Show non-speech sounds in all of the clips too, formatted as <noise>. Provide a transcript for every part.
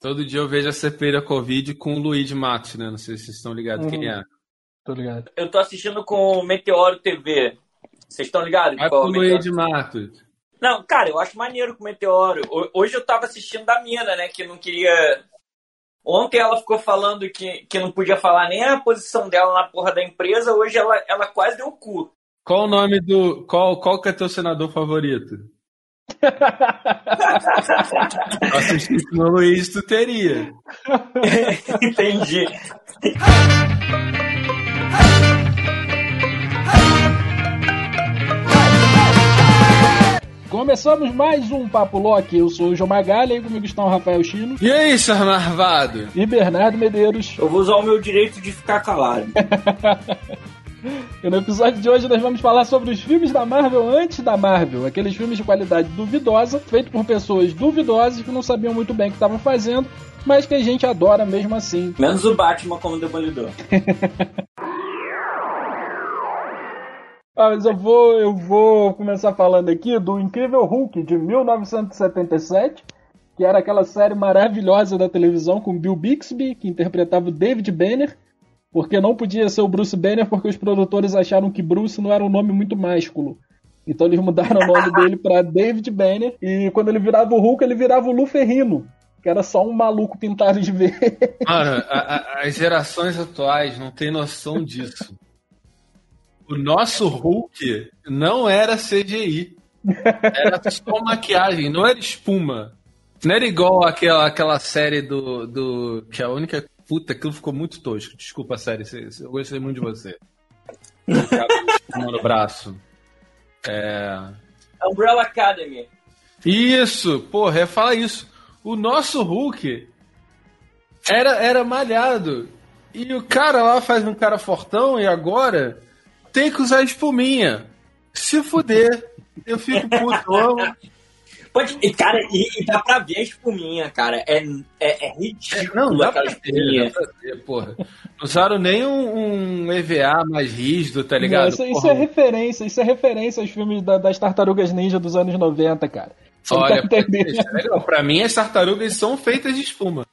Todo dia eu vejo a CPI da Covid com o Luigi Matos, né? Não sei se vocês estão ligados Uhum. quem é. Tô ligado. Eu tô assistindo com o Meteoro TV. Vocês estão ligados? Vai qual pro é o Meteoro? Luigi Matos. Não, cara, eu acho maneiro com o Meteoro. Ho- Hoje eu tava assistindo da mina, né? Que não queria. Ontem ela ficou falando que, que não podia falar nem a posição dela na porra da empresa. Hoje ela, ela quase deu o cu. Qual o nome do. Qual, qual que é teu senador favorito? <laughs> Se assistisse no Luiz, tu teria. <laughs> Entendi. Começamos mais um Papo Loki. Eu sou o João Magalha e comigo estão o Rafael Chino E aí, seu marvado? e Bernardo Medeiros. Eu vou usar o meu direito de ficar calado. <laughs> E no episódio de hoje nós vamos falar sobre os filmes da Marvel antes da Marvel. Aqueles filmes de qualidade duvidosa, feitos por pessoas duvidosas que não sabiam muito bem o que estavam fazendo, mas que a gente adora mesmo assim. Menos o Batman como Demolidor. Ah, mas eu vou, eu vou começar falando aqui do Incrível Hulk de 1977, que era aquela série maravilhosa da televisão com Bill Bixby, que interpretava o David Banner, porque não podia ser o Bruce Banner porque os produtores acharam que Bruce não era um nome muito másculo. Então eles mudaram o nome <laughs> dele para David Banner e quando ele virava o Hulk, ele virava o Lu Ferrino, que era só um maluco pintado de verde. <laughs> Mano, a- a- <laughs> as gerações atuais não têm noção disso. O nosso Hulk não era CGI. Era só maquiagem, não era espuma. Não era igual aquela, aquela série do, do. Que a única. Puta, aquilo ficou muito tosco. Desculpa, cê- Eu gostei muito de você. <laughs> No braço. É. Umbrella Academy. Isso, porra, é falar isso. O nosso Hulk era, era malhado. E o cara lá faz um cara fortão e agora tem que usar espuminha. Se fuder. Eu fico puto. Pode, e, cara, e, e dá pra ver a espuminha, cara. É, é, é ridículo Não, dá pra aquela ver, espuminha. dá pra ver, porra. Não usaram nem um, um EVA mais rígido, tá Não, ligado? isso, isso Porra, é referência, isso é referência aos filmes da- das tartarugas ninja dos anos 90, cara. Você não Olha, tá isso é pra mim as tartarugas são feitas de espuma.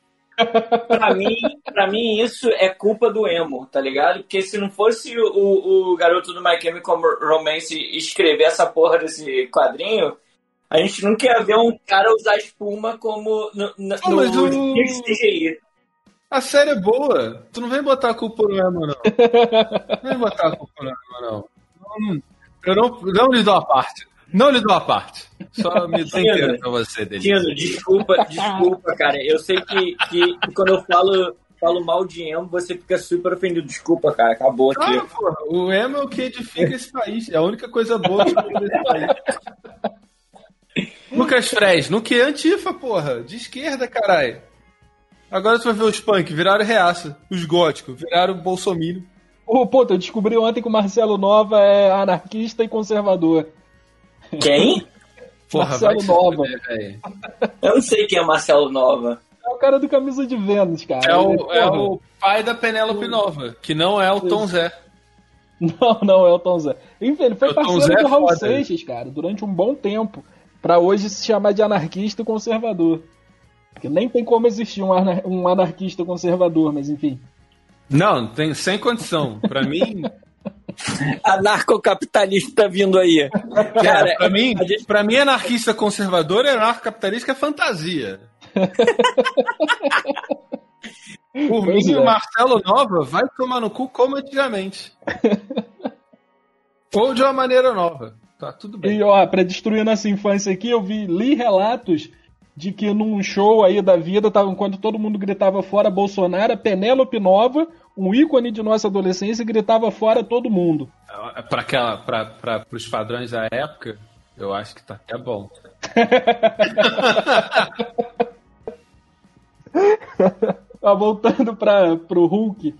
pra, mim, pra mim, isso é culpa do emo, tá ligado? Porque se não fosse o, o, o garoto do My Chemical Romance escrever essa porra desse quadrinho, a gente nunca ia ver um cara usar espuma como no, no, Ah, mas no o- CGI. A série é boa. Tu não vem botar a culpa no Emo, não. <laughs> Não vem botar a culpa no Emo, não. Não- Eu não, não lhe dou a parte. Não lhe dou a parte. Só me dou inteiro pra você. Tino, desculpa, desculpa, cara. Eu sei que, que, que quando eu falo, falo mal de emo, você fica super ofendido. Desculpa, cara. Acabou aqui. Ah, porra, o Emo é o que edifica esse país. É a única coisa boa que tem nesse país. Lucas Fres, no que é antifa, porra? De esquerda, caralho. Agora tu vai ver os punk, viraram reaça. Os góticos, viraram bolsominion. Ô, puta, eu descobri ontem que o Marcelo Nova é anarquista e conservador. Quem? <laughs> Porra, Marcelo Nova. Eu não sei quem é Marcelo Nova. É o cara do camisa de Vênus, cara. É o, Ele, é porra, o pai da Penélope Nova, que não é o Tom Zé. <laughs> Não, não, é o Tom Zé. Enfim, ele foi O Tom parceiro Zé é do Raul foda. Seixas, cara, durante um bom tempo. Pra hoje se chamar de anarquista conservador. Porque nem tem como existir um, anar- um anarquista conservador, mas enfim. Não, tem sem condição. Pra mim, <laughs> Anarcocapitalista tá vindo aí. cara, pra mim, a gente- pra mim anarquista conservador e anarcocapitalista é fantasia. <laughs> Por Pois mim, é. o Marcelo Nova vai tomar no cu como antigamente. Ou de uma maneira nova. Tá tudo bem. E ó, pra destruir nossa infância aqui, eu vi, li relatos de que num show aí da vida, tava, enquanto todo mundo gritava fora Bolsonaro, a Penélope Nova, um ícone de nossa adolescência, gritava fora todo mundo. Pra aquela, pra, pra, pros padrões da época, eu acho que tá até bom. Ó, <laughs> voltando para pro Hulk,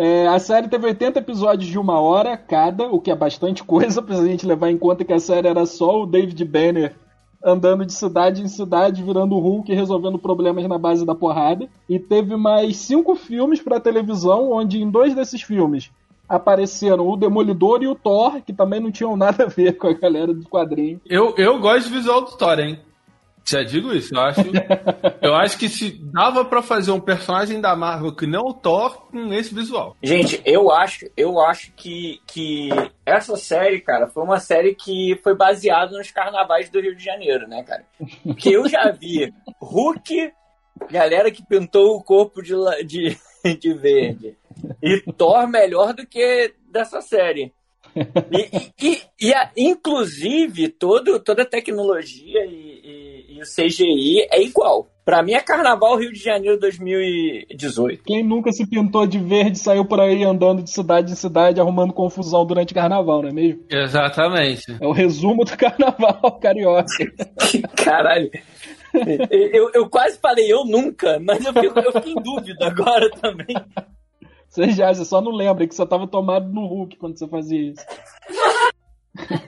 é, a série teve 80 episódios de uma hora cada, o que é bastante coisa pra gente levar em conta que a série era só o David Banner andando de cidade em cidade, virando Hulk e resolvendo problemas na base da porrada. E teve mais cinco filmes pra televisão, onde em dois desses filmes apareceram o Demolidor e o Thor, que também não tinham nada a ver <laughs> com a galera do quadrinho. Eu, eu gosto do visual do Thor, hein? Já digo isso, eu acho. <laughs> eu acho que se dava para fazer um personagem da Marvel que não o Thor com esse visual. Gente, eu acho, eu acho que, que essa série, cara, foi uma série que foi baseada nos carnavais do Rio de Janeiro, né, cara? Que eu já vi Hulk, galera que pintou o corpo de, de, <laughs> de verde, e Thor melhor do que dessa série. E, e, e a, inclusive, todo, toda a tecnologia e, e, e o CGI é igual. Pra mim é Carnaval Rio de Janeiro 2018. Quem nunca se pintou de verde saiu por aí andando de cidade em cidade arrumando confusão durante carnaval, não é mesmo? Exatamente. É o resumo do <laughs> carnaval carioca. <laughs> Caralho. Eu, eu quase falei eu nunca, mas eu fico, eu fico em dúvida agora também. Você já, você só não lembra que você tava tomado no Hulk quando você fazia isso. <laughs>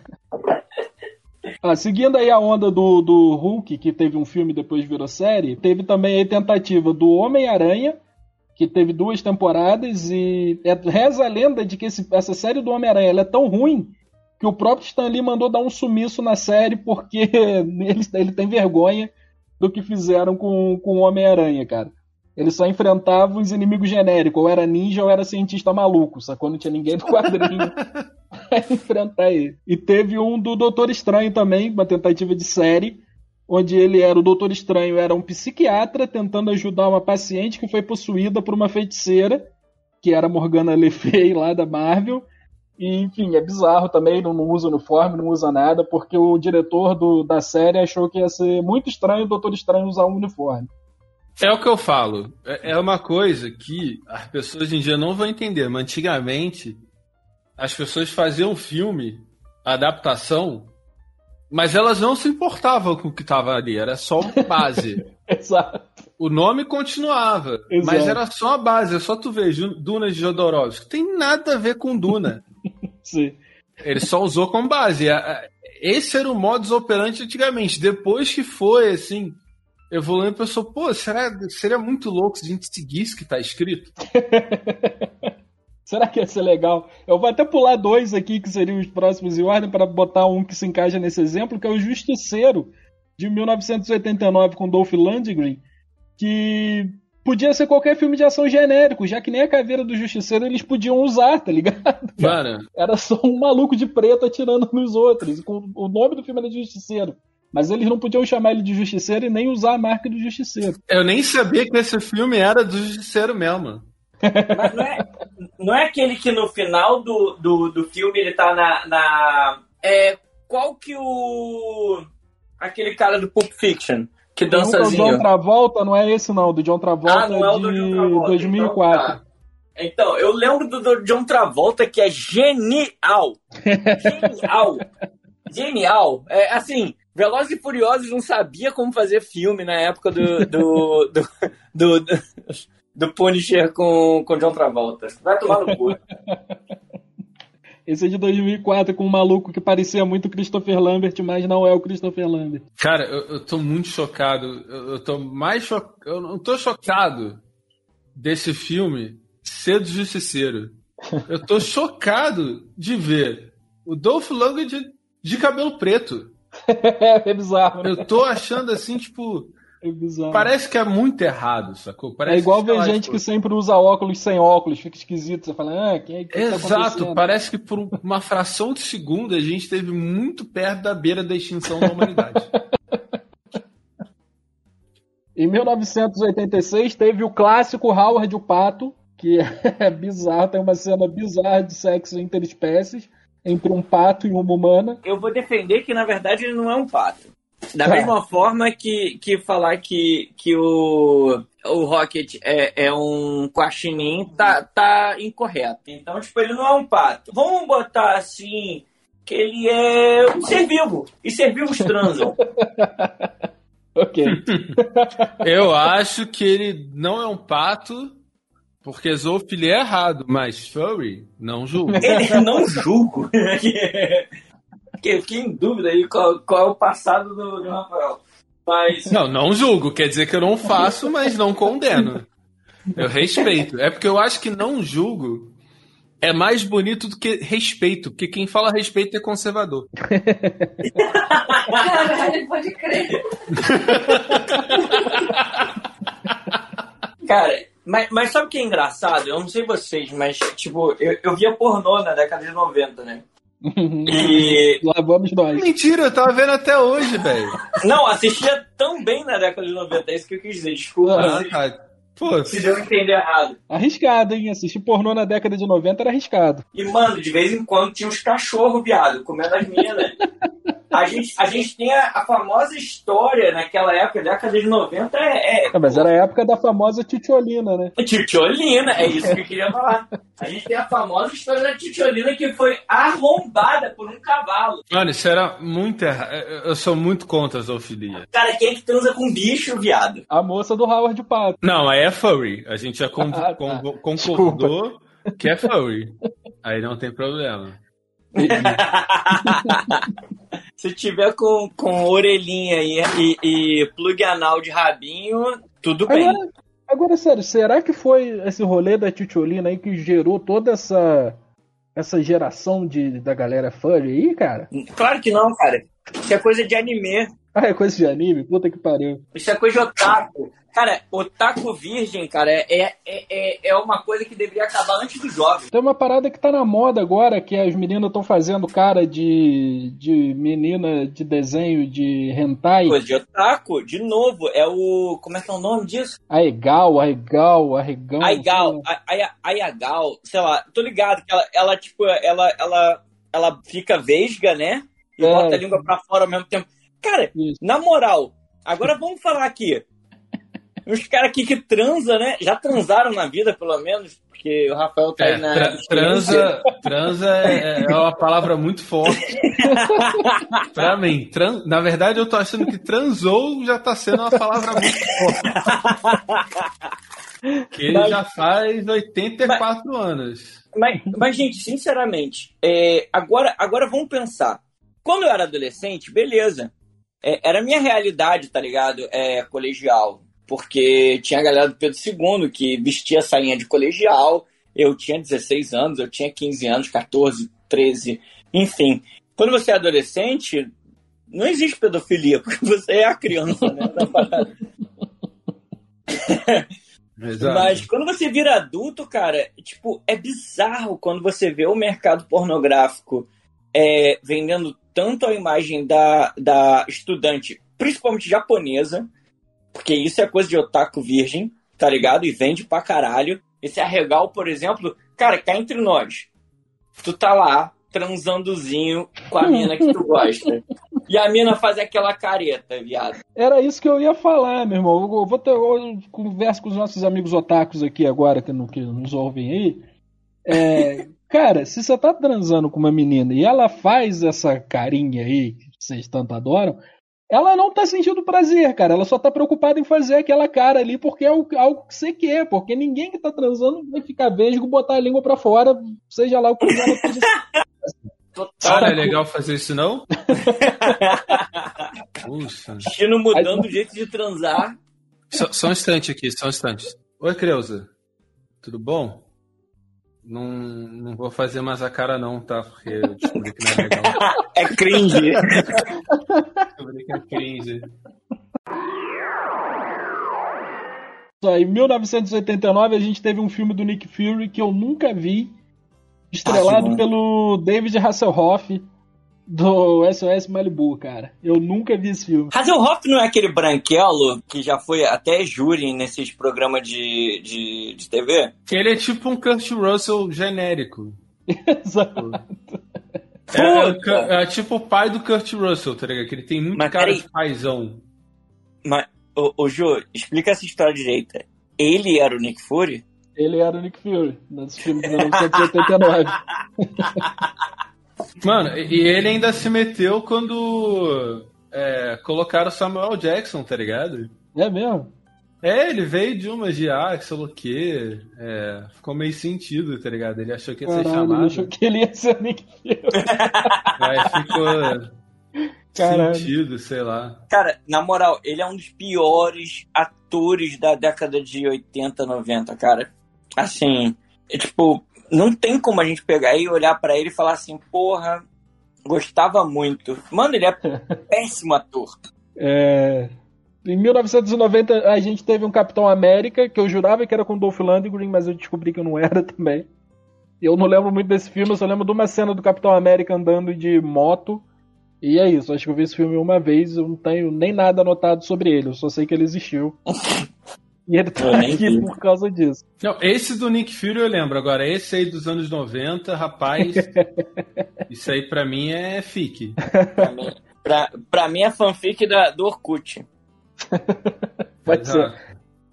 Ah, seguindo aí a onda do, do Hulk, que teve um filme depois virou série, teve também a tentativa do Homem-Aranha, que teve duas temporadas, e é, reza a lenda de que esse, essa série do Homem-Aranha é tão ruim que o próprio Stan Lee mandou dar um sumiço na série porque <laughs> ele, ele tem vergonha do que fizeram com, com o Homem-Aranha, cara. Ele só enfrentava os inimigos genéricos, ou era ninja ou era cientista maluco, sacou? Não tinha ninguém do quadrinho <laughs> <laughs> enfrentar ele. E teve um do Doutor Estranho também, uma tentativa de série, onde ele era o Doutor Estranho, era um psiquiatra tentando ajudar uma paciente que foi possuída por uma feiticeira, que era Morgana Le Fay lá da Marvel. E, enfim, é bizarro também, não, não usa uniforme, não usa nada, porque o diretor do, da série achou que ia ser muito estranho o Doutor Estranho usar um uniforme. É o que eu falo. É, é uma coisa que as pessoas hoje em dia não vão entender, mas antigamente as pessoas faziam filme, adaptação, mas elas não se importavam com o que estava ali, era só base. <laughs> Exato. O nome continuava, Exato. mas era só a base, é só tu ver Duna de Jodorowsky. Tem nada a ver com Duna. <laughs> Sim. Ele só usou como base. Esse era o modus operandi antigamente. Depois que foi, assim, evoluindo, pensou, pô, será, seria muito louco se a gente seguisse o que tá escrito? <laughs> Será que ia ser legal? Eu vou até pular dois aqui que seriam os próximos em ordem para botar um que se encaixa nesse exemplo, que é o Justiceiro de 1989 com Dolph Lundgren, que podia ser qualquer filme de ação genérico, já que nem a caveira do Justiceiro eles podiam usar, tá ligado? <laughs> Mano. Era só um maluco de preto atirando nos outros. O nome do filme era Justiceiro. Mas eles não podiam chamar ele de Justiceiro e nem usar a marca do Justiceiro. Eu nem sabia que esse filme era do Justiceiro mesmo. Mas não é, não é aquele que no final do, do, do filme ele tá na. na é, qual que o. Aquele cara do Pulp Fiction que do dançazinho. John Travolta, não é esse não, do John Travolta Ah, não é o de do John Travolta, 2004. Então, tá. Então, eu lembro do, do John Travolta que é genial. Genial. <laughs> Genial. É, assim, Velozes e Furiosos não sabia como fazer filme na época do do, do, do, do, do Punisher com, com John Travolta. Vai tomar no cu. <laughs> Esse é de 2004 com um maluco que parecia muito Christopher Lambert, mas não é o Christopher Lambert. Cara, eu, eu tô muito chocado. Eu, eu tô mais chocado. Eu não tô chocado desse filme ser do Justiceiro. Eu tô <laughs> chocado de ver o Dolph Lundgren de, de cabelo preto. <laughs> é bizarro, né? Eu tô achando assim, tipo. É bizarro. Parece que é muito errado, sacou? Parece É igual ver gente tipo, que sempre usa óculos sem óculos, fica esquisito. Você fala, ah, quem é que tá Exato, acontecendo? parece que por uma fração de segundo a gente esteve muito perto da beira da extinção da humanidade. <laughs> Em 1986 teve o clássico Howard o Pato, que <laughs> é bizarro, tem uma cena bizarra de sexo interespécies entre um pato e uma humana. Eu vou defender que, na verdade, ele não é um pato. Da Tá. mesma forma que, que falar que, que o, o Rocket é, é um guaxinim tá, tá incorreto. Então, tipo, ele não é um pato. Vamos botar assim que ele é um ser vivo. E ser vivos transam. <laughs> Ok. <laughs> Eu acho que ele não é um pato, porque zoofilia é errado, mas furry, não julgo. Ele não julgo. <laughs> Fiquei fiquei em dúvida aí qual, qual é o passado do, do Rafael. Mas. Não, não julgo, quer dizer que eu não faço, mas não condeno. Eu respeito. É porque eu acho que não julgo é mais bonito do que respeito, porque quem fala respeito é conservador. Caralho, pode crer. Cara, mas, mas sabe o que é engraçado? Eu não sei vocês, mas, tipo, eu, eu via pornô na década de 90, né? E. <laughs> Lá vamos nós. Mentira, eu tava vendo até hoje, velho. Não, assistia também na década de 90, é isso que eu quis dizer, desculpa. Ah, cara. Pô, Se deu a entender errado. Arriscado, hein? Assistir pornô na década de 90 era arriscado. E, mano, de vez em quando tinha uns cachorros, viado, comendo as minas. <laughs> A gente, a gente tem a, a famosa história naquela época, década de 90, é. é Ah, mas era a época da famosa titiolina, né? <laughs> Titiolina, é isso que eu queria falar. A gente tem a famosa história da Titiolina que foi arrombada por um cavalo. mano, isso era muito errado. Eu sou muito contra a zoofilia. Cara, quem é que transa com bicho, viado? A moça do Howard Pato. Não, aí é furry. A gente já <laughs> con- Ah, tá. con- concordou que é furry. Aí não tem problema. <laughs> Se tiver com, com orelhinha e, e, e plug anal de rabinho, tudo bem. Agora, agora, sério, será que foi esse rolê da titiolina aí que gerou toda essa essa geração de, da galera furry aí, cara? Claro que não, cara. Isso é coisa de anime. Ah, é coisa de anime? Puta que pariu. Isso é coisa de otaku. Cara, otaku virgem, cara, é, é, é, é uma coisa que deveria acabar antes dos jovens. Tem uma parada que tá na moda agora, que as meninas estão fazendo cara de, de menina de desenho de hentai. Coisa de otaku, de novo, é o. Como é que é o nome disso? Aegal, Aegal, Arregão. Aigal, A- Aya- Ayagal, sei lá, tô ligado que ela, ela tipo, ela, ela, ela fica vesga, né? E É. bota a língua pra fora ao mesmo tempo. Cara, Isso. na moral, agora vamos falar aqui. Os caras aqui que transam, né? Já transaram na vida, pelo menos, porque o Rafael tá É, aí na. tra- transa, transa é, é uma palavra muito forte. <laughs> pra mim, tran- na verdade eu tô achando que transou já tá sendo uma palavra muito forte. Que ele Mas- já faz 84 anos. Mas, mas, gente, sinceramente, é, agora, agora vamos pensar. Quando eu era adolescente, beleza. É, era a minha realidade, tá ligado? É, colegial. Porque tinha a galera do Pedro II que vestia sainha de colegial. Eu tinha 16 anos, eu tinha 15 anos, 14, 13, enfim. Quando você é adolescente, não existe pedofilia, <laughs> porque você é a criança, né? Mas quando você vira adulto, cara, tipo, é bizarro quando você vê o mercado pornográfico é, vendendo tanto a imagem da, da estudante, principalmente japonesa, porque isso é coisa de otaku virgem, tá ligado? E vende pra caralho. Esse arregal, por exemplo, cara, cá entre nós. Tu tá lá, transandozinho com a mina que tu gosta. E a mina faz aquela careta, viado. Era isso que eu ia falar, meu irmão. Eu vou ter, eu converso com os nossos amigos otakus aqui agora, que, não, que nos ouvem aí. É, cara, se você tá transando com uma menina e ela faz essa carinha aí, que vocês tanto adoram, ela não tá sentindo prazer, cara. Ela só tá preocupada em fazer aquela cara ali porque é algo que você quer. Porque ninguém que tá transando vai ficar vesgo, botar a língua pra fora, seja lá o que ela esteja <laughs> Total. Ah, não é legal fazer isso não? <laughs> Puxa. Mudando o jeito de transar. Só, só um instante aqui, só um instante. Oi, Creuza. Tudo bom? Não, não vou fazer mais a cara não, tá? Porque eu descobri que não é legal. <laughs> É cringe. Descobri que é cringe. Só, Em 1989 a gente teve um filme do Nick Fury que eu nunca vi, estrelado Ah, pelo David Hasselhoff do SOS Malibu, cara. Eu nunca vi esse filme. Hasselhoff não é aquele branquelo que já foi até júri nesses programas de, de, de TV? Ele é tipo um Kurt Russell genérico. <laughs> Exato. É, é é tipo o pai do Kurt Russell, tá ligado? Que ele tem muito Mas cara peraí. de paizão. Mas, ô, ô Jô, explica essa história direita. Ele era o Nick Fury? Ele era o Nick Fury, nesse filme de 1989. <laughs> Mano, e ele ainda se meteu quando é, colocaram Samuel Jackson, tá ligado? É mesmo? É, ele veio de uma de ah, que sei lá o quê. É, ficou meio sentido, tá ligado? Ele achou que ia ser Caralho, ele chamado. achou que ele ia ser o Nick Fury. <laughs> Aí ficou Caralho. sentido, sei lá. Cara, na moral, ele é um dos piores atores da década de 80, 90, cara. Assim, é, tipo, não tem como a gente pegar e olhar pra ele e falar assim, porra, Gostava muito. Mano, ele é <laughs> péssimo ator. É... Em 1990 a gente teve um Capitão América, que eu jurava que era com Dolph Lundgren, mas eu descobri que não era <laughs> também. Eu não lembro muito desse filme, eu só lembro de uma cena do Capitão América andando de moto. E é isso, acho que eu vi esse filme uma vez, eu não tenho nem nada anotado sobre ele, eu só sei que ele existiu. <laughs> E ele tá aqui por causa disso. Não, esse do Nick Fury eu lembro. Agora, esse aí dos anos 90, rapaz. <laughs> isso aí pra mim é fic. Pra mim, pra, pra mim é fanfic da, do Orkut. Pode ser.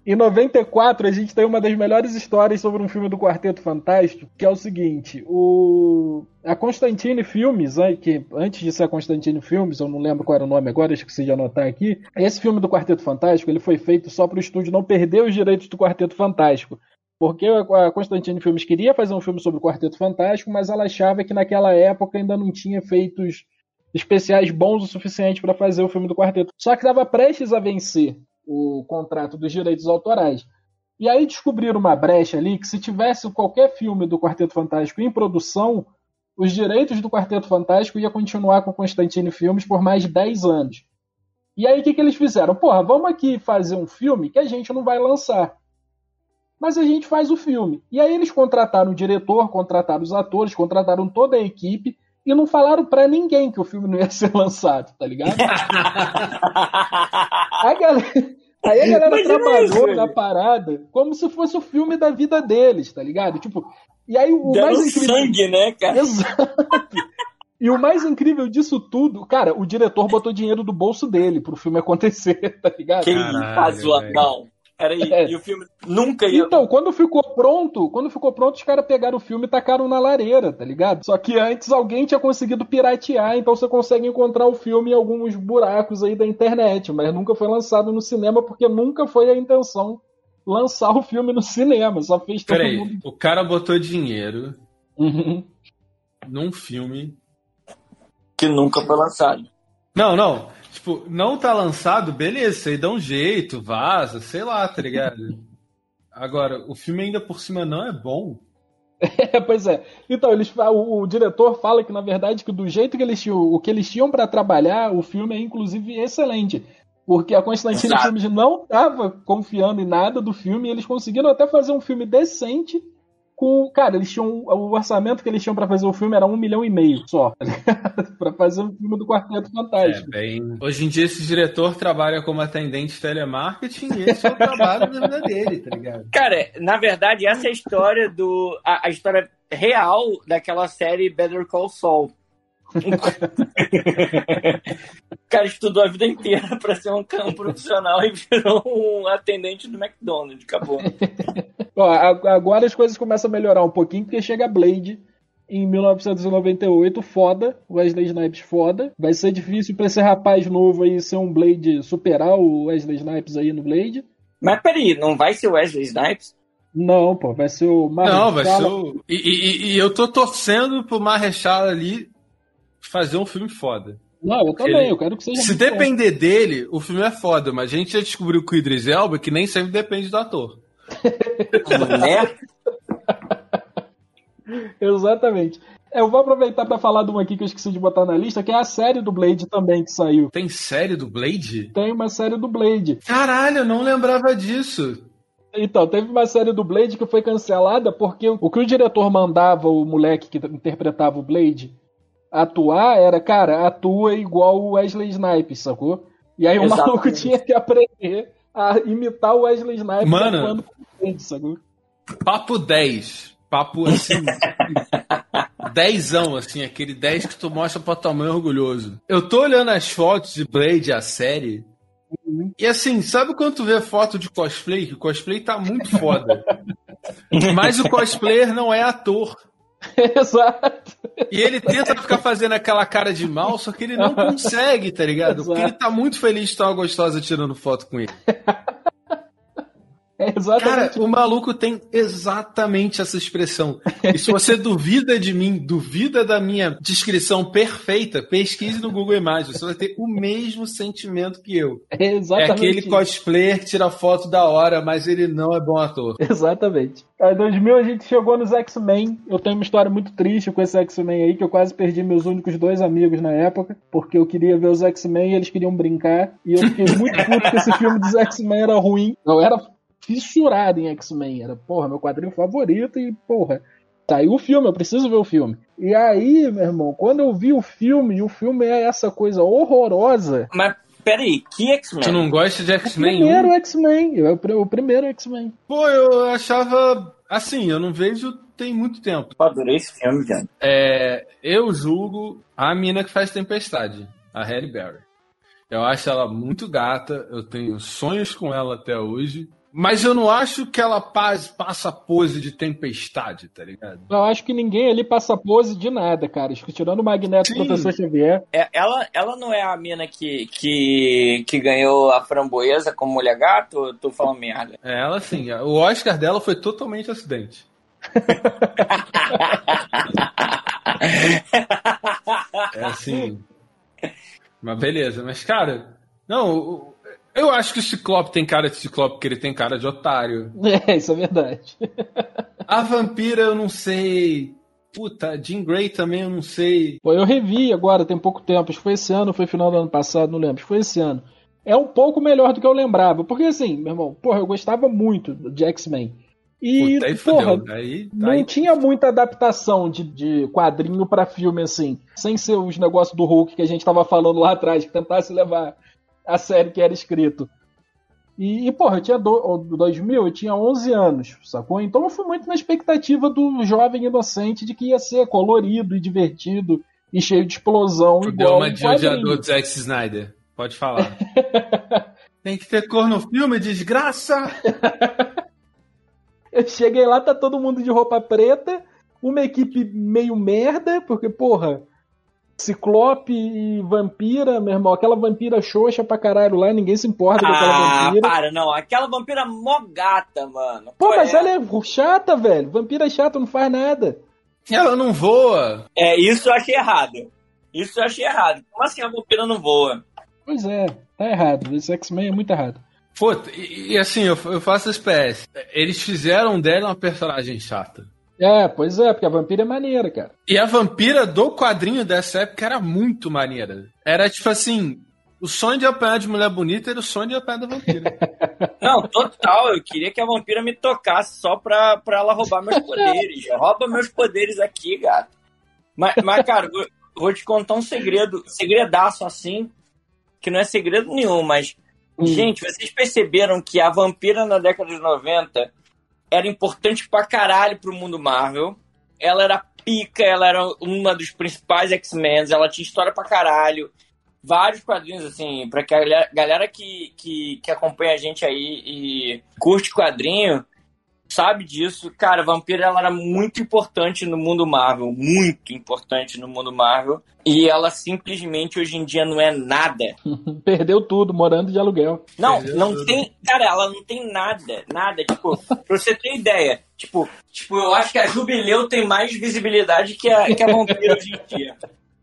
Em 94, a gente tem uma das melhores histórias sobre um filme do Quarteto Fantástico, que é o seguinte: o... a Constantine Filmes, né, que antes de ser a Constantine Filmes, eu não lembro qual era o nome agora, você já anotar aqui. Esse filme do Quarteto Fantástico ele foi feito só para o estúdio não perder os direitos do Quarteto Fantástico. Porque a Constantine Filmes queria fazer um filme sobre o Quarteto Fantástico, mas ela achava que naquela época ainda não tinha feitos especiais bons o suficiente para fazer o filme do Quarteto. Só que estava prestes a vencer o contrato dos direitos autorais. E aí descobriram uma brecha ali que se tivesse qualquer filme do Quarteto Fantástico em produção, os direitos do Quarteto Fantástico ia continuar com Constantine Filmes por mais de 10 anos. E aí o que, que eles fizeram? Porra, vamos aqui fazer um filme que a gente não vai lançar. Mas a gente faz o filme. E aí eles contrataram o diretor, contrataram os atores, contrataram toda a equipe e não falaram para ninguém que o filme não ia <laughs> ser lançado, tá ligado? <laughs> a galera, aí a galera Imagina trabalhou isso, na parada como se fosse o filme da vida deles, tá ligado? Tipo, e aí o Dando mais incrível... sangue, né, cara? Exato. E o mais incrível disso tudo, cara, o diretor botou dinheiro do bolso dele pro filme acontecer, <laughs> tá ligado? Que casual. Era aí, é. e o filme nunca ia. Então, quando ficou pronto, quando ficou pronto, os caras pegaram o filme e tacaram na lareira, tá ligado? Só que antes alguém tinha conseguido piratear, então você consegue encontrar o filme em alguns buracos aí da internet, mas nunca foi lançado no cinema porque nunca foi a intenção lançar o filme no cinema, só fez todo Peraí, mundo. O cara botou dinheiro uhum. num filme que nunca foi lançado. Não, não. Tipo, não tá lançado, beleza, aí dá um jeito, vaza, sei lá, tá ligado? <laughs> Agora, o filme ainda por cima não é bom. <laughs> É, pois é. Então, eles, o, o, diretor fala que, na verdade, que do jeito que eles tinham, o que eles tinham para trabalhar, o filme é inclusive excelente. Porque a Constantine Filmes não estava confiando em nada do filme e eles conseguiram até fazer um filme decente com. Cara, eles tinham. O orçamento que eles tinham para fazer o filme era um milhão e meio só. <laughs> para fazer um filme do Quarteto Fantástico. É, bem... Hoje em dia, esse diretor trabalha como atendente de telemarketing e esse é o trabalho da vida dele, tá ligado? Cara, na verdade, essa é a história do. a, a história real daquela série Better Call Saul. O cara estudou a vida inteira para ser um, um profissional e virou um atendente do McDonald's. Acabou. Ó, agora as coisas começam a melhorar um pouquinho, porque chega Blade em 1998, foda, Wesley Snipes foda. Vai ser difícil pra esse rapaz novo aí ser um Blade, superar o Wesley Snipes aí no Blade. Mas peraí, não vai ser o Wesley Snipes? Não, pô, vai ser o Marrechala. Não, vai ser o... E, e, e eu tô torcendo pro Marrechala ali fazer um filme foda. Não, eu também, ele... eu quero que seja Se depender bom. dele, o filme é foda, mas a gente já descobriu com o Idris Elba que nem sempre depende do ator. né? <laughs> Exatamente. Eu vou aproveitar para falar de uma aqui que eu esqueci de botar na lista, que é a série do Blade também que saiu. Tem série do Blade? Tem uma série do Blade. Caralho, eu não lembrava disso. Então, teve uma série do Blade que foi cancelada porque o que o diretor mandava o moleque que interpretava o Blade atuar era, cara, atua igual o Wesley Snipes, sacou? E aí Exatamente. o maluco <laughs> tinha que aprender a imitar o Wesley Snipes Mano, sacou? Papo 10. Papo assim. <laughs> dezão, assim, aquele 10 que tu mostra pra tua mãe orgulhoso. Eu tô olhando as fotos de Blade, a série. Uhum. E assim, sabe quando tu vê foto de cosplay? Que o cosplay tá muito foda. <laughs> Mas o cosplayer não é ator. <laughs> Exato. E ele tenta ficar fazendo aquela cara de mal, só que ele não <laughs> consegue, tá ligado? Exato. Porque ele tá muito feliz de estar uma gostosa tirando foto com ele. <laughs> <laughs> É exatamente. Cara, o maluco tem exatamente essa expressão. E se você <laughs> duvida de mim, duvida da minha descrição perfeita, pesquise no Google Imagens. Você vai ter o mesmo sentimento que eu. É exatamente. É aquele isso. cosplayer que tira foto da hora, mas ele não é bom ator. <laughs> Exatamente. Em 2000 a gente chegou nos X-Men. Eu tenho uma história muito triste com esse X-Men aí, que eu quase perdi meus únicos dois amigos na época, porque eu queria ver os X-Men e eles queriam brincar. E eu fiquei muito puto que esse filme dos X-Men era ruim. Eu era fissurado em X-Men. Era, porra, meu quadrinho favorito e, porra, saiu o filme, eu preciso ver o filme. E aí, meu irmão, quando eu vi o filme, e o filme é essa coisa horrorosa. Mas peraí, que Tu X-Men? não gosta de O X-Men? primeiro um? X-Men, é o pr- o primeiro X-Men. Pô, eu achava. Assim, eu não vejo tem muito tempo. Eu adorei esse filme, cara. É, eu julgo a mina que faz Tempestade, a Halle Berry. Eu acho ela muito gata, eu tenho sonhos com ela até hoje. Mas eu não acho que ela paz- passa pose de tempestade, tá ligado? Eu acho que ninguém ali passa pose de nada, cara. Acho que Tirando o Magneto e Sim. o Professor Xavier. É, ela, ela não é a mina que, que, que ganhou a framboesa como mulher gato? Ou eu tô falando merda? É, ela sim. O Oscar dela foi totalmente acidente. <laughs> É assim. Mas beleza, mas cara, não, o- eu acho que o Ciclope tem cara de Ciclope porque ele tem cara de otário. <laughs> É, isso é verdade. <laughs> A vampira eu não sei. Puta, Jean Grey também eu não sei. Pô, eu revi agora, tem pouco tempo. Acho que foi esse ano, foi final do ano passado, não lembro. Acho que foi esse ano. É um pouco melhor do que eu lembrava. Porque assim, meu irmão, porra, eu gostava muito de X-Men. E, Puta, aí porra, fodeu. Aí, não tinha muita adaptação de, de quadrinho pra filme, assim. Sem ser os negócios do Hulk que a gente tava falando lá atrás, que tentasse levar a série que era escrito. E, e, porra, eu tinha do, 2000, eu tinha 11 anos, sacou? Então eu fui muito na expectativa do jovem inocente de que ia ser colorido e divertido e cheio de explosão tu deu igual uma um de odiador do Zack Snyder. Pode falar. <laughs> tem que ter cor no filme, desgraça! <laughs> Eu cheguei lá, tá todo mundo de roupa preta, uma equipe meio merda, porque, porra, Ciclope e Vampira, meu irmão, aquela vampira xoxa pra caralho lá, ninguém se importa com aquela Ah, vampira. para, não. Aquela vampira mó gata, mano. Pô, Qual mas é? ela é chata, velho. Vampira chata, não faz nada. Ela não voa. É, isso eu achei errado. Isso eu achei errado. Como assim a vampira não voa? Pois é, tá errado. Esse X-Men é muito errado. Pô, e, e assim, eu, eu faço as PS. Eles fizeram dela uma personagem chata. É, pois é, porque a vampira é maneira, cara. E a vampira do quadrinho dessa época era muito maneira. Era tipo assim: o sonho de apanhar de mulher bonita era o sonho de apanhar da vampira. <laughs> Não, total. Eu queria que a vampira me tocasse só pra, pra ela roubar meus <laughs> poderes. Rouba meus poderes aqui, gato. Mas, mas cara, vou, vou te contar um segredo, segredaço assim, que não é segredo nenhum, mas. Hum. Gente, vocês perceberam que a vampira na década de 90 era importante pra caralho pro mundo Marvel. Ela era pica, ela era uma dos principais X-Men, ela tinha história pra caralho. Vários quadrinhos, assim, pra que a galera, que, que, que acompanha a gente aí e curte quadrinho, sabe disso. Cara, Vampira ela era muito importante no mundo Marvel, muito importante no mundo Marvel. E ela simplesmente hoje em dia não é nada. <laughs> Perdeu tudo, morando de aluguel. Não, Perdeu não tudo. tem. Cara, ela não tem nada, nada. Tipo, pra você ter ideia, tipo, tipo, eu acho que a Jubileu tem mais visibilidade que a, que a Vampira hoje em dia.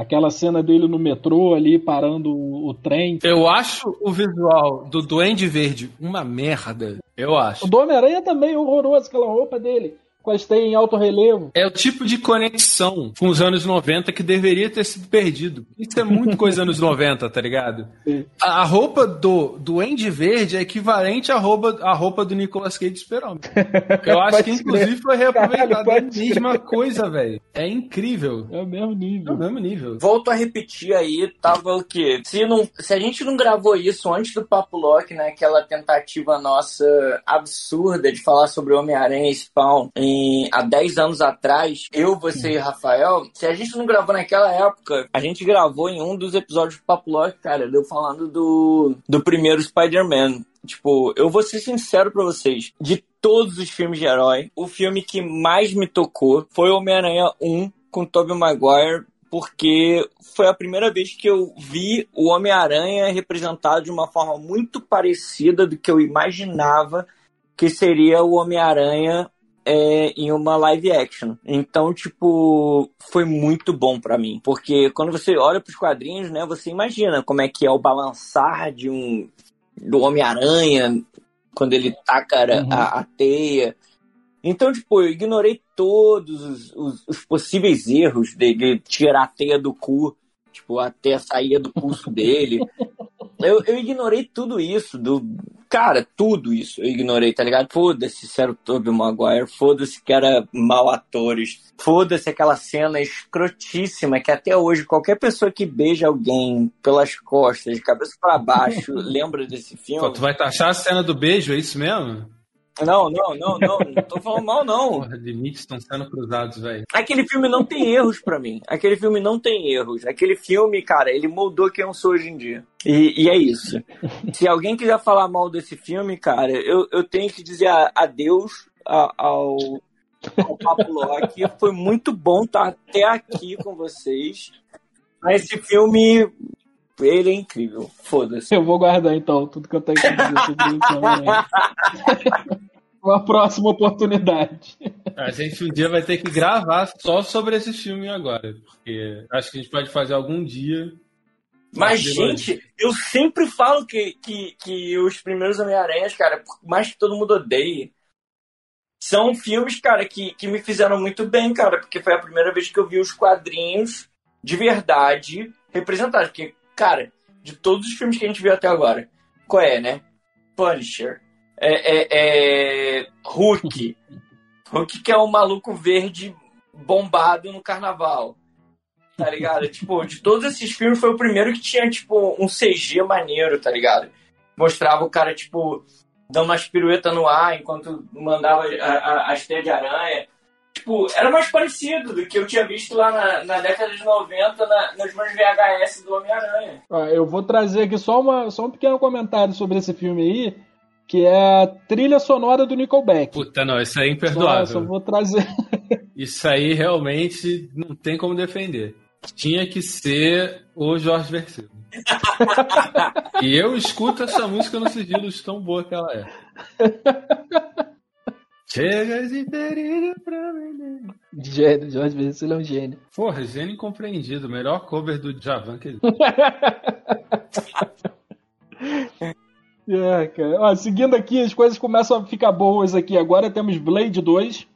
Aquela cena dele no metrô ali, parando o, o trem. Eu acho o visual do Duende Verde uma merda. Eu O acho. do Homem-Aranha também é horroroso, aquela roupa dele. Teias em alto relevo. É o tipo de conexão com os anos 90 que deveria ter sido perdido. Isso é muito coisa anos <laughs> 90, tá ligado? Sim. A, a roupa do, do Andy Verde é equivalente à roupa, à roupa do Nicolas Cage Super-Homem. <laughs> Eu acho que, inclusive, foi reaproveitado. Caralho, É a mesma coisa, velho. É incrível. É o mesmo É nível. o mesmo nível. Volto a repetir aí, tava o quê? Se, não, se a gente não gravou isso antes do Papo Lock, né? Aquela tentativa nossa absurda de falar sobre Homem-Aranha e Spawn em, há 10 anos atrás, eu, você e Rafael, se a gente não gravou naquela época, a gente gravou em um dos episódios do Papo Lock, cara, eu falando do, do primeiro Spider-Man. Tipo, eu vou ser sincero pra vocês. De todos os filmes de herói, o filme que mais me tocou foi Homem-Aranha 1 com Tobey Maguire, porque foi a primeira vez que eu vi o Homem-Aranha representado de uma forma muito parecida do que eu imaginava que seria o Homem-Aranha é, em uma live action. Então, tipo, foi muito bom pra mim. Porque quando você olha pros quadrinhos, né, você imagina como é que é o balançar de um do Homem-Aranha quando ele taca a- Uhum. a, a teia. Então, tipo, eu ignorei todos os, os- os possíveis erros dele tirar a teia do cu, tipo, a teia saía do pulso dele. Eu, eu ignorei tudo isso, do. Cara, tudo isso eu ignorei, tá ligado? Foda-se se era o Tobey Maguire, foda-se que era mal atores, foda-se aquela cena escrotíssima que até hoje qualquer pessoa que beija alguém pelas costas, de cabeça pra baixo, <laughs> lembra desse filme. Pô, tu vai taxar a cena do beijo, é isso mesmo? Não, não, não, não, não tô falando mal, não. Porra, limites estão sendo cruzados, velho. Aquele filme não tem erros pra mim. Aquele filme não tem erros. Aquele filme, cara, ele moldou quem eu sou hoje em dia. E, e é isso. Se alguém quiser falar mal desse filme, cara, eu, eu tenho que dizer a- adeus ao, ao Papo Lock. Foi muito bom estar até aqui com vocês. Mas esse filme, ele é incrível. Foda-se. Eu vou guardar então tudo que eu tenho que dizer sobre isso <laughs> amanhã. Uma próxima oportunidade. A gente um dia vai ter que gravar só sobre esse filme agora. Porque acho que a gente pode fazer algum dia. Mas, gente, eu sempre falo que, que, que os primeiros Homem-Aranhas, cara, por mais que todo mundo odeie, são filmes, cara, que, que me fizeram muito bem, cara, porque foi a primeira vez que eu vi os quadrinhos de verdade representados. Porque, cara, de todos os filmes que a gente viu até agora, qual é, né? Punisher, é, é, é Hulk, Hulk que é um maluco verde bombado no carnaval tá ligado? <laughs> tipo, de todos esses filmes foi o primeiro que tinha, tipo, um CG maneiro, tá ligado? Mostrava o cara, tipo, dando umas piruetas no ar enquanto mandava as teias de aranha. Tipo, era mais parecido do que eu tinha visto lá na, na década de 90 na, nos meus VHS do Homem-Aranha. Ó, eu vou trazer aqui só, uma, só um pequeno comentário sobre esse filme aí, que é a trilha sonora do Nickelback. Puta, não, isso aí é Só, imperdoável. só vou trazer. <laughs> Isso aí realmente não tem como defender. Tinha que ser o Jorge Versilo. <laughs> e eu escuto essa música no sigilo de tão boa que ela é. Chega de perigo pra mim. Gênio, Jorge Versilo é um gênio. Porra, gênio incompreendido. Melhor cover do Javan que ele. <laughs> É, cara. Ó, seguindo aqui, as coisas começam a ficar boas aqui. Agora temos Blade 2,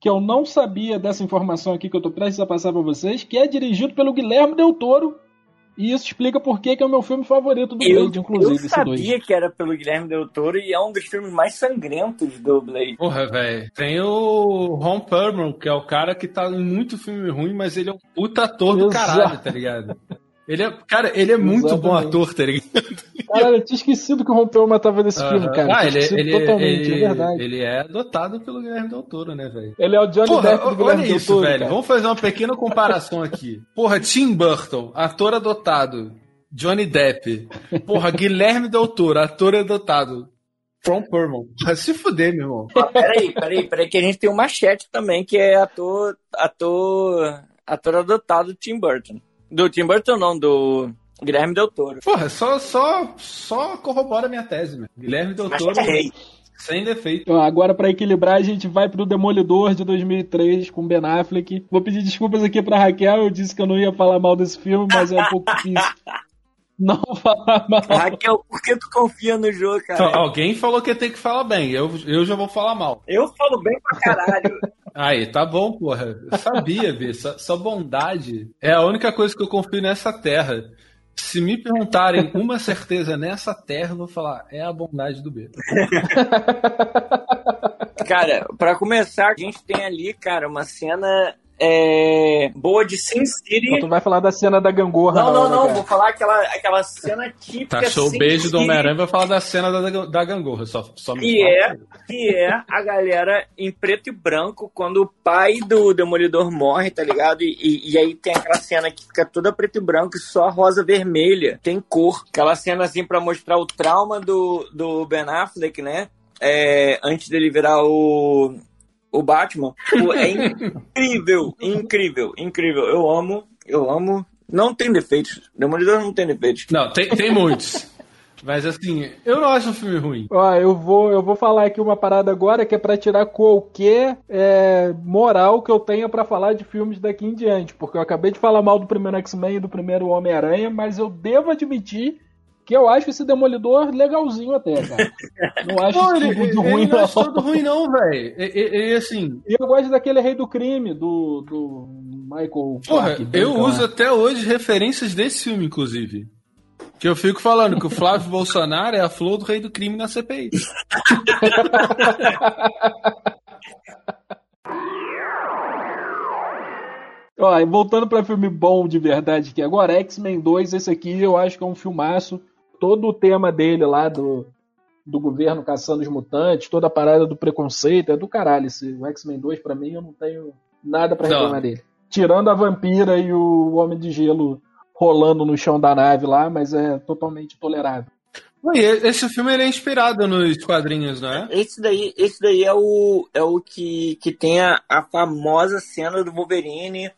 que eu não sabia dessa informação aqui que eu tô prestes a passar pra vocês, que é dirigido pelo Guilherme Del Toro. E isso explica por que que é o meu filme favorito do Eu, Blade, inclusive, eu esse 2. sabia que era pelo Guilherme Del Toro e é um dos filmes mais sangrentos do Blade. Porra, velho. Tem o Ron Perlman, que é o cara que tá em muito filme ruim, mas ele é um puta ator do Exato. caralho, tá ligado? Ele é, cara, ele é muito bom ator, tá ligado? Caralho, eu tinha esquecido que o Rompeu matava nesse filme, Aham. cara. Ah, ele, ele, totalmente, ele, é verdade. ele é adotado pelo Guilherme Del Toro, né, velho? Ele é o Johnny Porra, Depp do Guilherme olha Del isso, Toro, velho. cara. Vamos fazer uma pequena comparação aqui. <laughs> Porra, Tim Burton, ator adotado. Johnny Depp. Porra, Guilherme Del Toro, ator adotado. From Perlman. Porra, se fuder, meu irmão. Peraí, peraí, peraí, que a gente tem o Machete também, que é ator, ator, ator adotado do Tim Burton. Do Tim Burton não, do Guilherme Del Toro. Porra, só, só, só corrobora a minha tese, meu. Guilherme Del Toro, sem defeito. Então, agora, pra equilibrar, a gente vai pro Demolidor de 2003 com Ben Affleck. Vou pedir desculpas aqui pra Raquel, eu disse que eu não ia falar mal desse filme, mas é um pouco difícil. <laughs> não falar mal. Raquel, por que tu confia no jogo, cara? Então, alguém falou que tem que falar bem, eu, eu já vou falar mal. Eu falo bem pra caralho. <laughs> Aí, tá bom, porra. Eu sabia, B. Sua, sua bondade é a única coisa que eu confio nessa terra. Se me perguntarem uma certeza nessa terra, eu vou falar, é a bondade do B. <laughs> Cara, pra começar, a gente tem ali, cara, uma cena é, boa de Sin City. Então, tu vai falar da cena da gangorra. Não, não, não. cara. Vou falar aquela, aquela cena típica. Tá, show Sin beijo do City, Homem-Aranha, vai falar da cena da, da gangorra. Só, só me Que é, que é a galera em preto e branco quando o pai do Demolidor morre, tá ligado? E, e, e aí tem aquela cena que fica toda preto e branco e só rosa vermelha. Tem cor. Aquela cena assim pra mostrar o trauma do, do Ben Affleck, né? É, antes dele virar o, o Batman. É <laughs> incrível, incrível, incrível. Eu amo, eu amo. Não tem defeitos. Demolidor não tem defeitos. Não, tem, tem muitos. Mas assim, eu não acho um filme ruim. Ó, eu vou, eu vou falar aqui uma parada agora que é pra tirar qualquer é, moral que eu tenha pra falar de filmes daqui em diante. Porque eu acabei de falar mal do primeiro X-Men e do primeiro Homem-Aranha, mas eu devo admitir que eu acho esse Demolidor legalzinho até, cara. Não acho Pô, ele, muito ele ruim, não não. é todo ruim, não, velho. E, e- e, assim, eu gosto daquele Rei do Crime, do, do Michael porra, Clarke eu lá. uso até hoje referências desse filme, inclusive. Que eu fico falando que o Flávio <laughs> Bolsonaro é a flor do rei do crime na CPI. <laughs> Ó, voltando pra filme bom de verdade aqui agora, X-Men 2, esse aqui eu acho que é um filmaço. Todo o tema dele lá do, do governo caçando os mutantes, toda a parada do preconceito, é do caralho. Esse, o X-Men 2, pra mim, eu não tenho nada pra Não. reclamar dele. Tirando a vampira e o Homem de Gelo rolando no chão da nave lá, mas é totalmente tolerável. E esse filme ele é inspirado nos quadrinhos, não é? Esse daí, esse daí é o, é o que, que tem a, a famosa cena do Wolverine,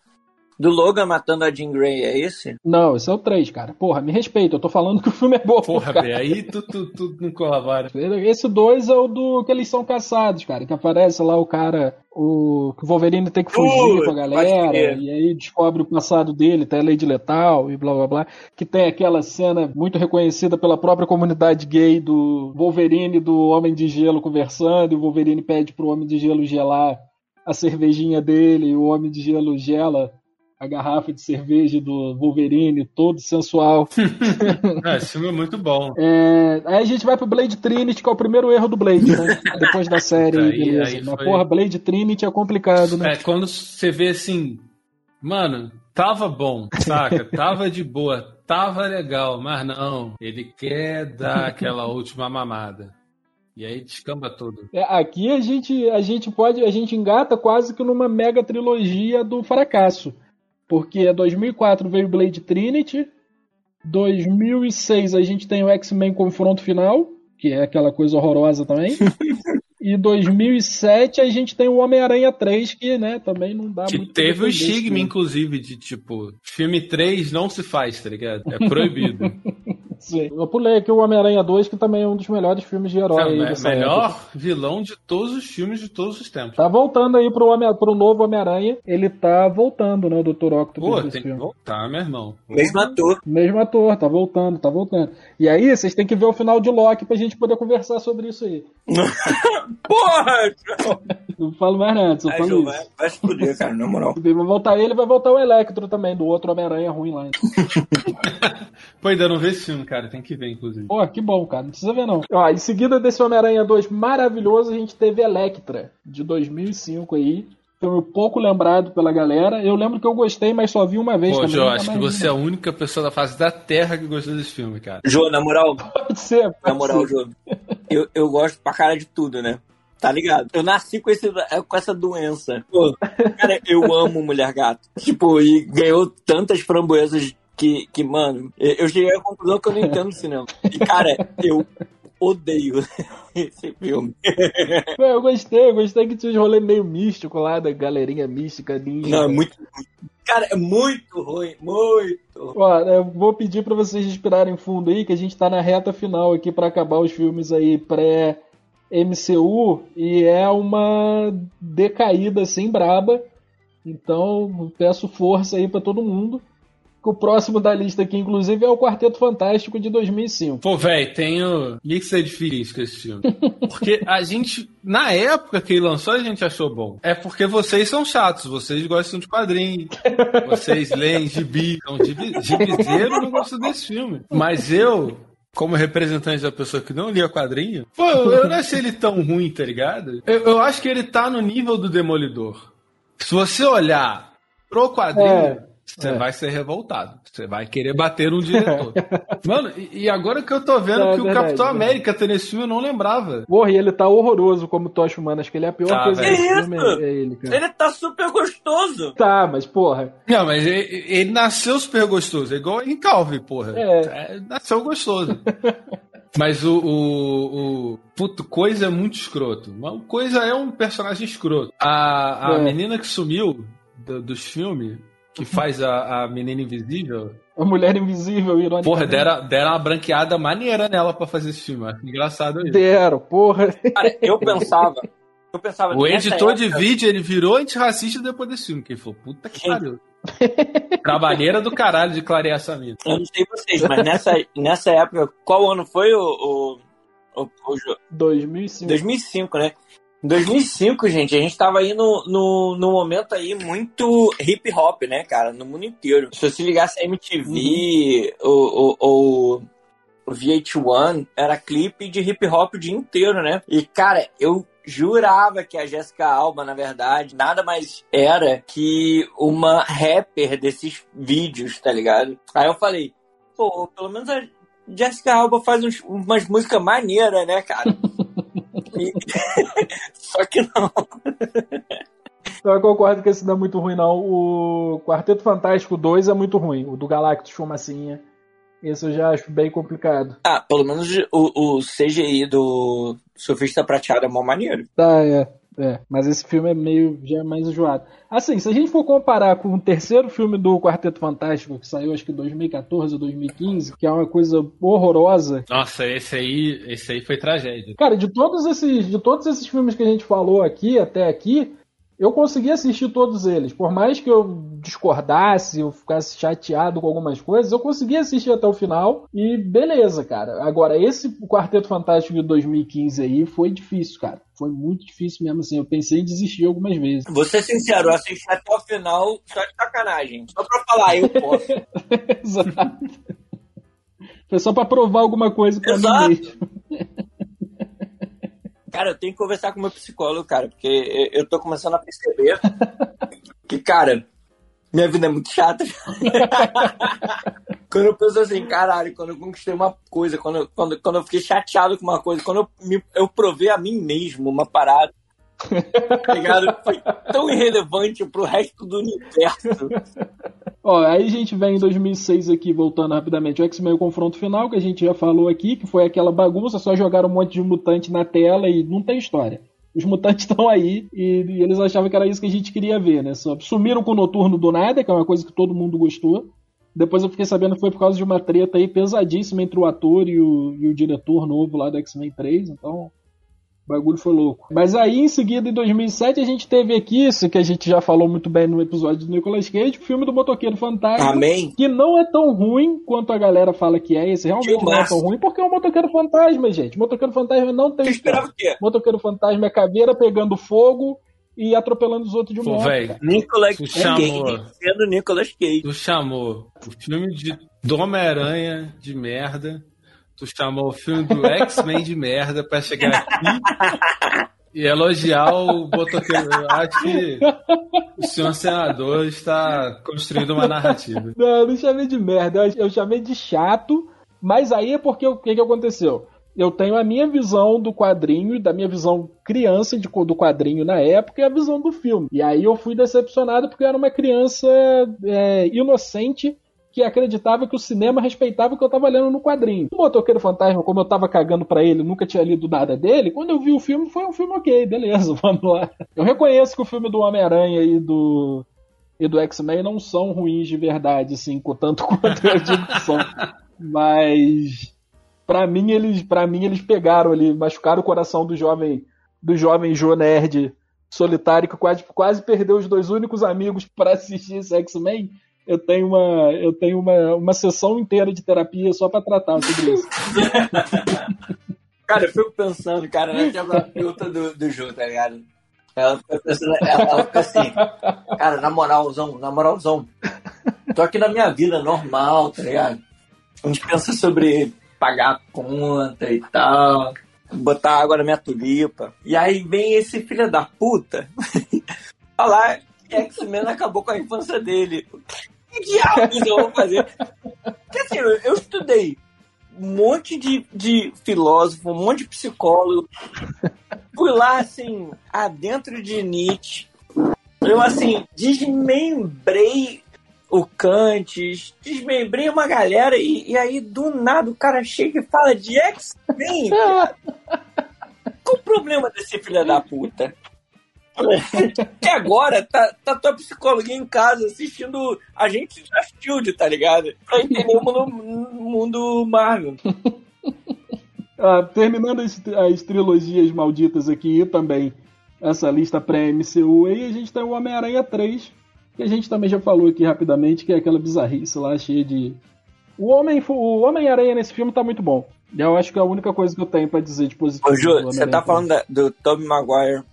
do Logan matando a Jean Grey, é esse? Não, esse é o 3, cara. Porra, me respeita, eu tô falando que o filme é bom. Porra, cara. Bê, aí tu, tu, tu não colabora. Esse 2 é o do que eles são caçados, cara. Que aparece lá o cara, o que o Wolverine tem que fugir Putz, com a galera, e aí descobre o passado dele, tem a lei de letal e blá blá blá. Que tem aquela cena muito reconhecida pela própria comunidade gay do Wolverine e do Homem de Gelo conversando, e o Wolverine pede pro Homem de Gelo gelar a cervejinha dele, e o Homem de Gelo gela a garrafa de cerveja do Wolverine, todo sensual. Ah, <laughs> esse filme é muito bom. É, aí a gente vai pro Blade Trinity, que é o primeiro erro do Blade, né? Depois da série, Aí- beleza. aí Mas foi- porra, Blade Trinity é complicado, né? É, quando você vê assim, mano, tava bom, saca? <laughs> Tava de boa, tava legal, mas não, ele quer dar aquela última mamada. E aí descamba tudo. É, aqui a gente, a gente pode, a gente engata quase que numa mega trilogia do fracasso. Porque 2004 veio Blade Trinity, 2006 a gente tem o X-Men Confronto Final, que é aquela coisa horrorosa também. <laughs> e 2007 a gente tem o Homem-Aranha 3, que né, também não dá Que muito teve o estigma, filme. inclusive, de tipo, filme 3 não se faz, tá ligado? É proibido. <laughs> Sim. Eu pulei aqui o Homem-Aranha 2, que também é um dos melhores filmes de herói aí É o dessa melhor época. vilão de todos os filmes de todos os tempos. Tá voltando aí pro, Homem, pro novo Homem-Aranha. Ele tá voltando, né? O Dr. Octopus Pô, tem que filme. voltar, meu irmão. Mesmo ator. Mesmo ator, tá voltando, tá voltando. E aí, vocês têm que ver o final de Loki pra gente poder conversar sobre isso aí. <laughs> Porra! Não falo mais nada, só falo vai, vai se fuder, cara, na moral. <laughs> Vai voltar ele, vai voltar o Electro também, do outro Homem-Aranha ruim lá. <laughs> Pô, ainda não vi esse filme, cara. Tem que ver, inclusive. Pô, que bom, cara. Não precisa ver, não. Ó, em seguida desse Homem-Aranha 2 maravilhoso, a gente teve Electra, de 2005 aí. Filme pouco lembrado pela galera. Eu lembro que eu gostei, mas só vi uma vez Pô, também. Acho que você é a única pessoa da face da Terra que gostou desse filme, cara. Jô, na moral. Pode ser, na pode moral, ser. Jô. Eu, eu gosto pra cara de tudo, né? Tá ligado? Eu nasci com, esse, com essa doença. Pô, cara, eu amo Mulher Gato. Tipo, e ganhou tantas framboesas que, que, mano, eu cheguei à conclusão que eu não entendo cinema. E, cara, eu odeio <laughs> esse filme. Pô, Eu gostei, eu gostei que tinha uns rolê meio místico lá, da galerinha mística, ninja. Não, é muito ruim. Cara, é muito ruim, muito. Ó, eu vou pedir pra vocês respirarem fundo aí, que a gente tá na reta final aqui pra acabar os filmes aí pré MCU e é uma decaída assim braba. Então, peço força aí pra todo mundo. O próximo da lista aqui, inclusive, é o Quarteto Fantástico de 2005. Pô, velho, tenho mixed feelings com esse filme. Porque a gente, na época que ele lançou, a gente achou bom. É porque vocês são chatos, vocês gostam de quadrinhos, vocês leem gibi. Então, gibi, gibizeiro não gosto desse filme. Mas eu, como representante da pessoa que não lia quadrinho, pô, eu não achei ele tão ruim, tá ligado? Eu, eu acho que ele tá no nível do Demolidor. Se você olhar pro quadrinho, É. você É. vai ser revoltado. Você vai querer bater um diretor. <laughs> Mano, e, agora que eu tô vendo É que o verdade, Capitão é verdade. América tá nesse filme, eu não lembrava. Porra, e ele tá horroroso como Tocha Humana. Acho que ele é a pior Tá, coisa Que filme. isso? É ele, cara. Ele tá super gostoso. Tá, mas porra. Não, mas ele, ele nasceu super gostoso. É igual em Calvin, porra. É. É, nasceu gostoso. <laughs> Mas o, o, o. Puto, Coisa é muito escroto. Mas o Coisa é um personagem escroto. A, a É. menina que sumiu do- dos filmes, que faz a, a menina invisível, A Mulher Invisível, ironicamente. porra, deram, deram uma branqueada maneira nela pra fazer esse filme. Engraçado isso. Deram, porra. Cara, eu pensava. Eu pensava O editor de época- vídeo, ele virou antirracista depois desse filme. Que ele falou, puta que pariu. <laughs> Trabalheira do caralho de clarear essa mina. Eu não sei vocês, mas nessa, nessa época, qual ano foi o. o, o, o jo- 2005. 2005, né? Em 2005, gente, a gente tava aí no, no, no momento aí muito hip hop, né, cara? No mundo inteiro. Se você ligasse a MTV, o, o, o, o VH1, era clipe de hip hop o dia inteiro, né? E, cara, eu jurava que a Jessica Alba, na verdade, nada mais era que uma rapper desses vídeos, tá ligado? Aí eu falei, pô, pelo menos a Jessica Alba faz uns- umas músicas maneiras, né, cara? <laughs> E- <laughs> Só que não. Então eu concordo que esse não é muito ruim, não. O Quarteto Fantástico 2 é muito ruim. O do Galactus Fumacinha. Esse eu já acho bem complicado. Ah, pelo menos o, o CGI do Surfista Prateado é mó maneiro. Tá, é. É, mas esse filme é meio já é mais enjoado. Assim, se a gente for comparar com o terceiro filme do Quarteto Fantástico, que saiu acho que em 2014 ou 2015, que é uma coisa horrorosa. Nossa, esse aí, esse aí foi tragédia. Cara, de todos esses, de todos esses filmes que a gente falou aqui até aqui, eu consegui assistir todos eles. Por mais que eu discordasse, eu ficasse chateado com algumas coisas, eu consegui assistir até o final e beleza, cara. Agora, esse Quarteto Fantástico de 2015 aí foi difícil, cara. Foi muito difícil mesmo assim. Eu pensei em desistir algumas vezes. Vou ser sincero, eu assisti até o final só de sacanagem. Só pra falar, eu posso. <laughs> Exato. Foi só pra provar alguma coisa pra Exato. mim mesmo. Cara, eu tenho que conversar com meu psicólogo, cara, porque eu tô começando a perceber <laughs> que, cara, minha vida é muito chata. <laughs> quando eu penso assim, caralho, quando eu conquistei uma coisa, quando, eu- quando, quando eu fiquei chateado com uma coisa, quando eu, me, eu provei a mim mesmo uma parada, ligado? Foi tão irrelevante pro resto do universo. Ó, aí a gente vem em 2006 aqui, voltando rapidamente, o X-Men o Confronto Final, que a gente já falou aqui, que foi aquela bagunça, só jogaram um monte de mutante na tela e não tem história. Os mutantes <laughs> estão aí e, e eles achavam que era isso que a gente queria ver, né? Só sumiram com o Noturno do nada, que é uma coisa que todo mundo gostou. Depois eu fiquei sabendo que foi por causa de uma treta aí pesadíssima entre o ator e o, e o diretor novo lá do X-Men 3, então o bagulho foi louco. Mas aí, em seguida, em 2007, a gente teve aqui isso que a gente já falou muito bem no episódio do Nicolas Cage, o filme do Motoqueiro Fantástico. Amém? Que não é tão ruim quanto a galera fala que é. Esse realmente não é tão ruim, porque é um motoqueiro fantasma, gente. Motoqueiro fantasma não tem Eu esperava o quê? Motoqueiro fantasma é caveira pegando fogo e atropelando os outros de Pô, moto. Nicolas Tu Cage chamou. sendo Nicolas Cage. tu chamou o filme de do Homem-Aranha de merda, tu chamou o filme do X-Men de merda pra chegar aqui e elogiar o Botoqueiro. Eu acho que o senhor senador está construindo uma narrativa. Não, eu não chamei de merda, eu- chamei de chato, mas aí é porque o que, que aconteceu? Eu tenho a minha visão do quadrinho, da minha visão criança de, do quadrinho na época e a visão do filme. E aí eu fui decepcionado porque eu era uma criança é, inocente que acreditava que o cinema respeitava o que eu tava lendo no quadrinho. O Motoqueiro Fantasma, como eu tava cagando pra ele, nunca tinha lido nada dele, quando eu vi o filme, foi um filme ok, beleza, <laughs> vamos lá. Eu reconheço que o filme do Homem-Aranha e do e do X-Men não são ruins de verdade, assim, tanto <laughs> quanto eu digo que são. Mas pra mim eles, para mim eles pegaram ali, machucaram o coração do jovem, do jovem Joe Nerd solitário que quase, quase perdeu os dois únicos amigos pra assistir esse X-Men. Eu tenho uma, eu tenho uma, uma sessão inteira de terapia só pra tratar sobre isso. <laughs> Cara, eu fico pensando, cara, na terapeuta do, do Ju, tá ligado? Ela fica pensando, ela fica assim, cara, na moralzão, na moralzão. Tô aqui na minha vida normal, tá ligado? A gente pensa sobre pagar a conta e tal, botar água na minha tulipa. E aí vem esse filho da puta <laughs> falar que X-Men acabou com a infância dele. Que diabos eu vou fazer? Porque assim, eu, estudei um monte de, de filósofo, um monte de psicólogo. Fui lá, assim, adentro de Nietzsche. Eu, assim, desmembrei o Kant, desmembrei uma galera e, e aí, do nada, o cara chega e fala de X-Men. <laughs> Qual o problema desse filho da puta? Que <laughs> agora tá, tá tua psicóloga em casa assistindo a gente da Shield, tá ligado? Pra entender o mundo, mundo Marvel. <laughs> Ah, terminando as, as, trilogias malditas aqui e também essa lista pré-MCU aí, a gente tem o Homem-Aranha 3, que a gente também já falou aqui rapidamente, que é aquela bizarrice lá cheia de. O Homem-Aranha o Homem nesse filme tá muito bom. Eu acho que é a única coisa que eu tenho para dizer de positivo. Ô, Ju, você tá falando da, do Tobey Maguire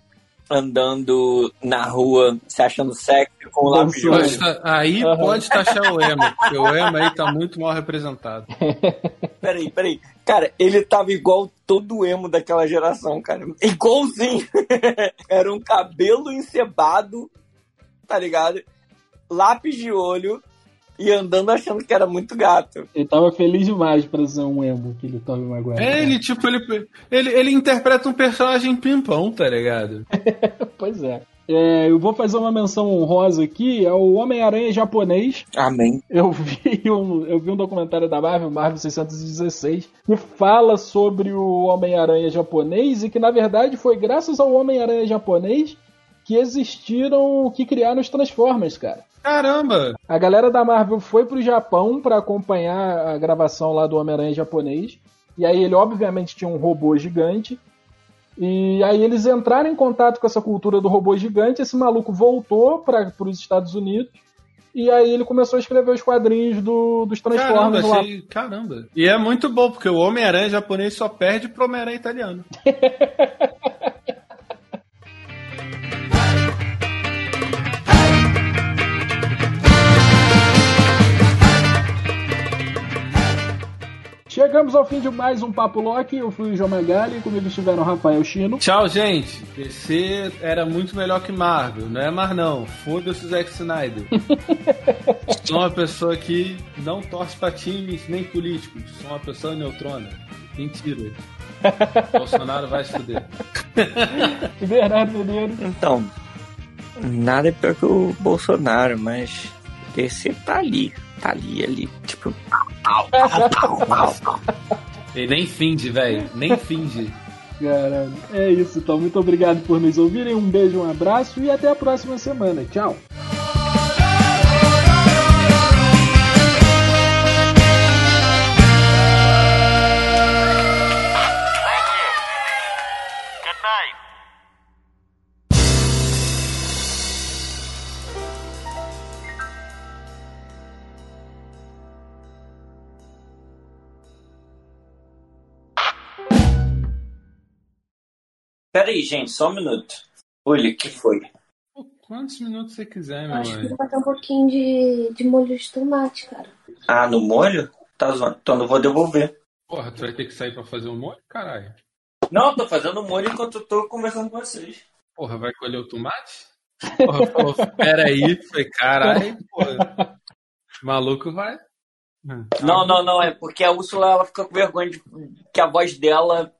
andando na rua se achando sexy com o lápis de olho. Aí uhum. pode taxar o emo, porque o emo aí tá muito mal representado. <laughs> Peraí, peraí. Cara, ele tava igual todo emo daquela geração, cara. Igualzinho. <laughs> Era um cabelo encebado, tá ligado? Lápis de olho, e andando achando que era muito gato. Ele tava feliz demais pra ser um emo, aquele Tommy Maguire. É, ele, tipo, ele, ele, ele interpreta um personagem pimpão, tá ligado? <laughs> pois é. É, eu vou fazer uma menção honrosa aqui ao é Homem-Aranha japonês. Amém. Eu vi, <laughs> um, eu vi um documentário da Marvel, Marvel 616, que fala sobre o Homem-Aranha japonês e que, na verdade, foi graças ao Homem-Aranha japonês que existiram, que criaram os Transformers, cara. Caramba! A galera da Marvel foi pro Japão para acompanhar a gravação lá do Homem-Aranha japonês. E aí ele obviamente tinha um robô gigante. E aí eles entraram em contato com essa cultura do robô gigante, esse maluco voltou para os Estados Unidos. E aí ele começou a escrever os quadrinhos do, dos Transformers Caramba, achei... Caramba. E é muito bom, porque o Homem-Aranha japonês só perde pro Homem-Aranha italiano. <laughs> Chegamos ao fim de mais um Papo Loki. Eu fui o João Magali, comigo estiveram Rafael Chino. Tchau, gente. DC era muito melhor que Marvel, não é mais não. Foda-se o Zack Snyder. <laughs> Sou uma pessoa que não torce pra times nem políticos. Sou uma pessoa neutrona. Mentira. <laughs> Bolsonaro vai se fuder. Bernardo Mineiro. Então, nada é pior que o Bolsonaro, mas DC tá ali. Tá ali, ali. Tipo, e nem finge, velho. Nem finge. Caralho. É isso, então. Muito obrigado por nos ouvirem. Um beijo, um abraço e até a próxima semana. Tchau. Pera aí, gente, só um minuto. Olha, que foi? Quantos minutos você quiser, meu Acho que vai botar um pouquinho de, de molho de tomate, cara. Ah, no molho? Tá zoando. Então não vou devolver. Porra, tu vai ter que sair pra fazer o um molho, caralho? Não, tô fazendo molho enquanto eu tô conversando com vocês. Porra, vai colher o tomate? Porra, porra pera aí. Falei, caralho, porra. Maluco vai. Não, não, não. É porque a Úrsula ela fica com vergonha de que a voz dela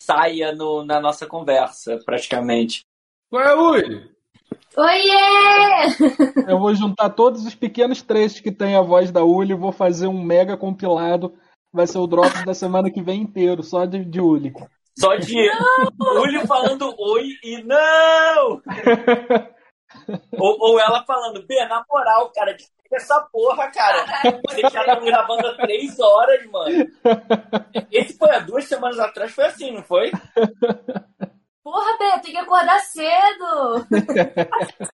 saia no, na nossa conversa, praticamente. Ué, ui! Oiê! Eu vou juntar todos os pequenos trechos que tem a voz da Uli e vou fazer um mega compilado. Vai ser o drop da semana que vem inteiro, só de, de Uli. Só de Uli falando oi e não! <laughs> ou, ou ela falando, B, na moral, cara, essa porra, cara. Vocês já estão gravando há três horas, mano. Esse foi há duas semanas atrás, foi assim, não foi? Porra, Beto, tem que acordar cedo. <laughs>